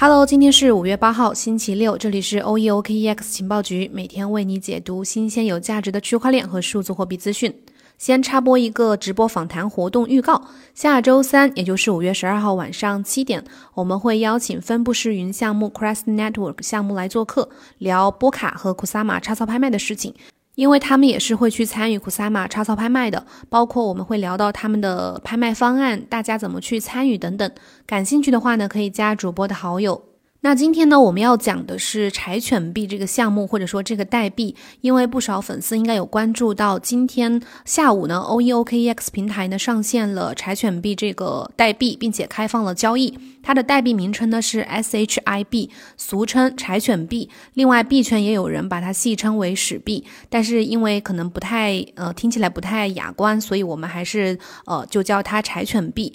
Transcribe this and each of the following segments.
Hello，今天是五月八号，星期六，这里是 OEOKEX 情报局，每天为你解读新鲜有价值的区块链和数字货币资讯。先插播一个直播访谈活动预告，下周三，也就是五月十二号晚上七点，我们会邀请分布式云项目 Crest Network 项目来做客，聊波卡和 Kusama 插槽拍卖的事情。因为他们也是会去参与库萨玛插槽拍卖的，包括我们会聊到他们的拍卖方案，大家怎么去参与等等。感兴趣的话呢，可以加主播的好友。那今天呢，我们要讲的是柴犬币这个项目，或者说这个代币，因为不少粉丝应该有关注到，今天下午呢，OEOKEX 平台呢上线了柴犬币这个代币，并且开放了交易。它的代币名称呢是 SHIB，俗称柴犬币。另外，币圈也有人把它戏称为史币，但是因为可能不太呃听起来不太雅观，所以我们还是呃就叫它柴犬币。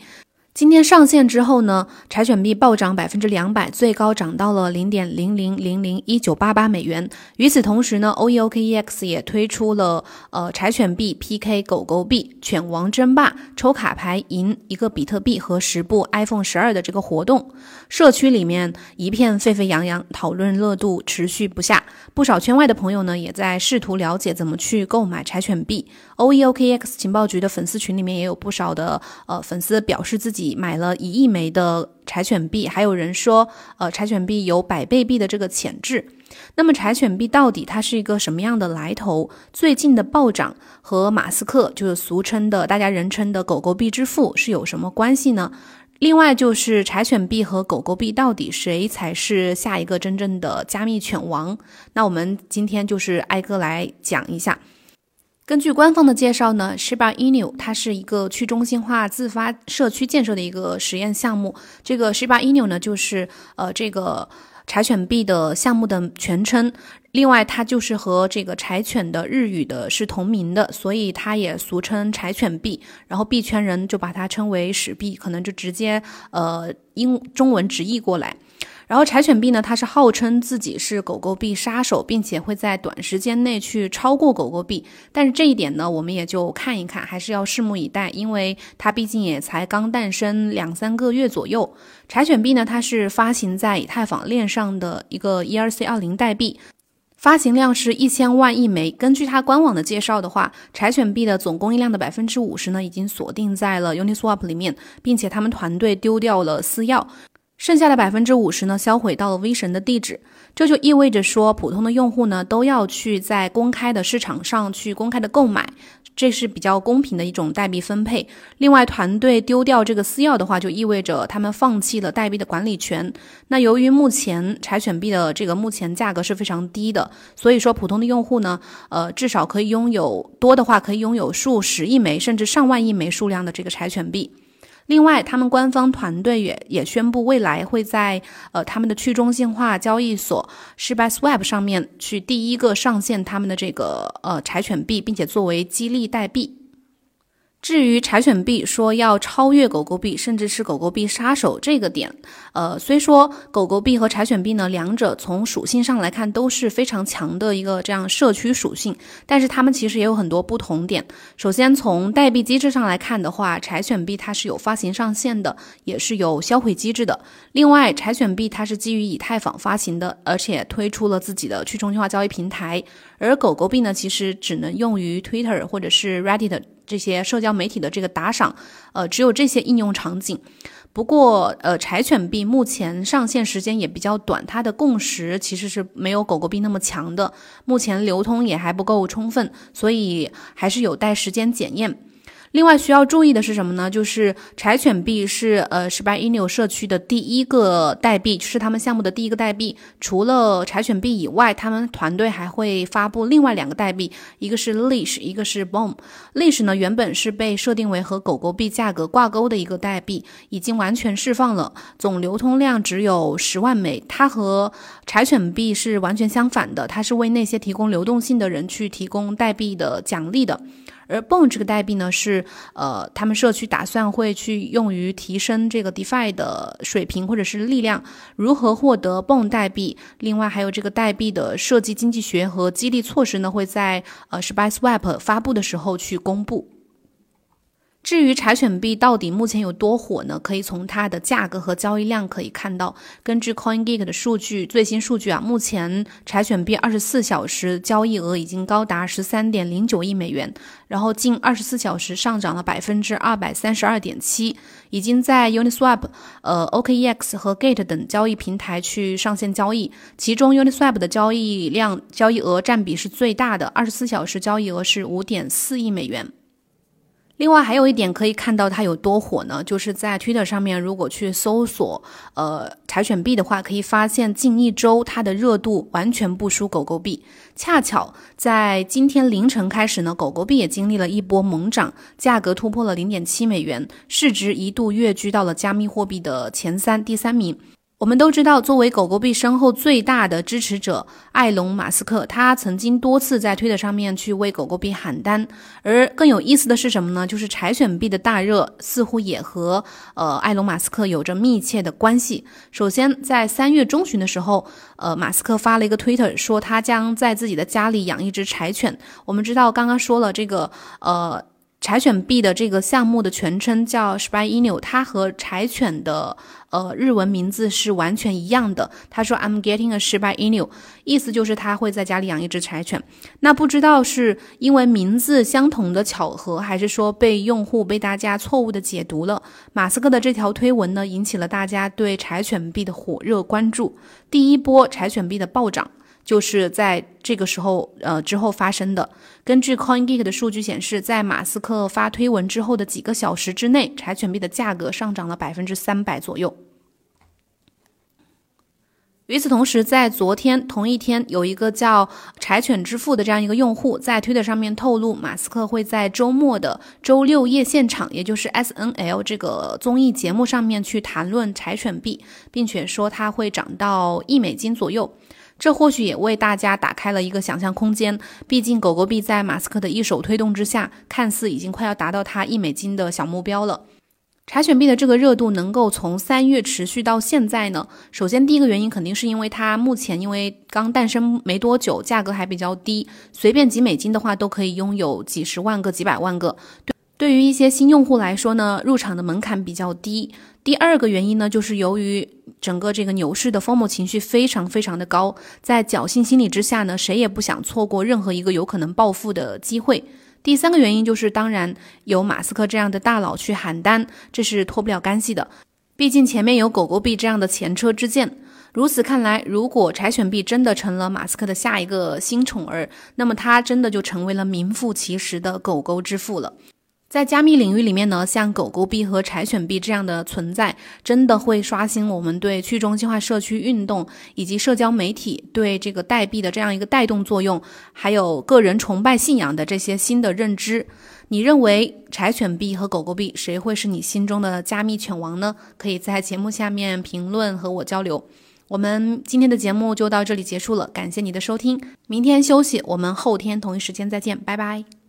今天上线之后呢，柴犬币暴涨百分之两百，最高涨到了零点零零零零一九八八美元。与此同时呢，OEOKEX 也推出了呃柴犬币 PK 狗狗币犬王争霸抽卡牌赢一个比特币和十部 iPhone 十二的这个活动，社区里面一片沸沸扬扬，讨论热度持续不下。不少圈外的朋友呢，也在试图了解怎么去购买柴犬币。OEOKEX 情报局的粉丝群里面也有不少的呃粉丝表示自己。买了一亿枚的柴犬币，还有人说，呃，柴犬币有百倍币的这个潜质。那么柴犬币到底它是一个什么样的来头？最近的暴涨和马斯克就是俗称的大家人称的狗狗币之父是有什么关系呢？另外就是柴犬币和狗狗币到底谁才是下一个真正的加密犬王？那我们今天就是挨个来讲一下。根据官方的介绍呢，Shiba Inu 它是一个去中心化自发社区建设的一个实验项目。这个 Shiba Inu 呢，就是呃这个柴犬币的项目的全称。另外，它就是和这个柴犬的日语的是同名的，所以它也俗称柴犬币。然后币圈人就把它称为史币，可能就直接呃英中文直译过来。然后柴犬币呢，它是号称自己是狗狗币杀手，并且会在短时间内去超过狗狗币。但是这一点呢，我们也就看一看，还是要拭目以待，因为它毕竟也才刚诞生两三个月左右。柴犬币呢，它是发行在以太坊链上的一个 ERC 二零代币，发行量是一千万亿枚。根据它官网的介绍的话，柴犬币的总供应量的百分之五十呢，已经锁定在了 Uniswap 里面，并且他们团队丢掉了私钥。剩下的百分之五十呢，销毁到了 V 神的地址，这就意味着说，普通的用户呢都要去在公开的市场上去公开的购买，这是比较公平的一种代币分配。另外，团队丢掉这个私钥的话，就意味着他们放弃了代币的管理权。那由于目前柴犬币的这个目前价格是非常低的，所以说普通的用户呢，呃，至少可以拥有多的话，可以拥有数十亿枚甚至上万亿枚数量的这个柴犬币。另外，他们官方团队也也宣布，未来会在呃他们的去中心化交易所 ShibaSwap 上面去第一个上线他们的这个呃柴犬币，并且作为激励代币。至于柴犬币说要超越狗狗币，甚至是狗狗币杀手这个点，呃，虽说狗狗币和柴犬币呢，两者从属性上来看都是非常强的一个这样社区属性，但是它们其实也有很多不同点。首先从代币机制上来看的话，柴犬币它是有发行上限的，也是有销毁机制的。另外，柴犬币它是基于以太坊发行的，而且推出了自己的去中心化交易平台，而狗狗币呢，其实只能用于 Twitter 或者是 Reddit。这些社交媒体的这个打赏，呃，只有这些应用场景。不过，呃，柴犬币目前上线时间也比较短，它的共识其实是没有狗狗币那么强的，目前流通也还不够充分，所以还是有待时间检验。另外需要注意的是什么呢？就是柴犬币是呃十八 i n 社区的第一个代币，就是他们项目的第一个代币。除了柴犬币以外，他们团队还会发布另外两个代币，一个是 leash，一个是 Boom。leash 呢原本是被设定为和狗狗币价格挂钩的一个代币，已经完全释放了，总流通量只有十万枚。它和柴犬币是完全相反的，它是为那些提供流动性的人去提供代币的奖励的。而 Bone 这个代币呢，是呃，他们社区打算会去用于提升这个 DeFi 的水平或者是力量。如何获得 Bone 代币？另外还有这个代币的设计经济学和激励措施呢，会在呃 s p i c e Web 发布的时候去公布。至于柴犬币到底目前有多火呢？可以从它的价格和交易量可以看到。根据 CoinGeek 的数据，最新数据啊，目前柴犬币二十四小时交易额已经高达十三点零九亿美元，然后近二十四小时上涨了百分之二百三十二点七，已经在 Uniswap、呃 OKEX 和 Gate 等交易平台去上线交易。其中 Uniswap 的交易量、交易额占比是最大的，二十四小时交易额是五点四亿美元。另外还有一点可以看到它有多火呢，就是在 Twitter 上面，如果去搜索呃柴犬币的话，可以发现近一周它的热度完全不输狗狗币。恰巧在今天凌晨开始呢，狗狗币也经历了一波猛涨，价格突破了零点七美元，市值一度跃居到了加密货币的前三第三名。我们都知道，作为狗狗币身后最大的支持者，埃隆·马斯克，他曾经多次在推特上面去为狗狗币喊单。而更有意思的是什么呢？就是柴犬币的大热似乎也和呃埃隆·马斯克有着密切的关系。首先，在三月中旬的时候，呃，马斯克发了一个推特，说他将在自己的家里养一只柴犬。我们知道，刚刚说了这个，呃。柴犬币的这个项目的全称叫 Shiba Inu，它和柴犬的呃日文名字是完全一样的。他说 I'm getting a Shiba Inu，意思就是他会在家里养一只柴犬。那不知道是因为名字相同的巧合，还是说被用户被大家错误的解读了？马斯克的这条推文呢，引起了大家对柴犬币的火热关注。第一波柴犬币的暴涨。就是在这个时候，呃之后发生的。根据 CoinGeek 的数据显示，在马斯克发推文之后的几个小时之内，柴犬币的价格上涨了百分之三百左右。与此同时，在昨天同一天，有一个叫“柴犬之父”的这样一个用户在推特上面透露，马斯克会在周末的周六夜现场，也就是 SNL 这个综艺节目上面去谈论柴犬币，并且说它会涨到一美金左右。这或许也为大家打开了一个想象空间。毕竟，狗狗币在马斯克的一手推动之下，看似已经快要达到他一美金的小目标了。柴犬币的这个热度能够从三月持续到现在呢？首先，第一个原因肯定是因为它目前因为刚诞生没多久，价格还比较低，随便几美金的话都可以拥有几十万个、几百万个。对，对于一些新用户来说呢，入场的门槛比较低。第二个原因呢，就是由于整个这个牛市的疯魔情绪非常非常的高，在侥幸心理之下呢，谁也不想错过任何一个有可能暴富的机会。第三个原因就是，当然有马斯克这样的大佬去喊单，这是脱不了干系的。毕竟前面有狗狗币这样的前车之鉴。如此看来，如果柴犬币真的成了马斯克的下一个新宠儿，那么他真的就成为了名副其实的狗狗之父了。在加密领域里面呢，像狗狗币和柴犬币这样的存在，真的会刷新我们对去中心化社区运动以及社交媒体对这个代币的这样一个带动作用，还有个人崇拜信仰的这些新的认知。你认为柴犬币和狗狗币谁会是你心中的加密犬王呢？可以在节目下面评论和我交流。我们今天的节目就到这里结束了，感谢你的收听。明天休息，我们后天同一时间再见，拜拜。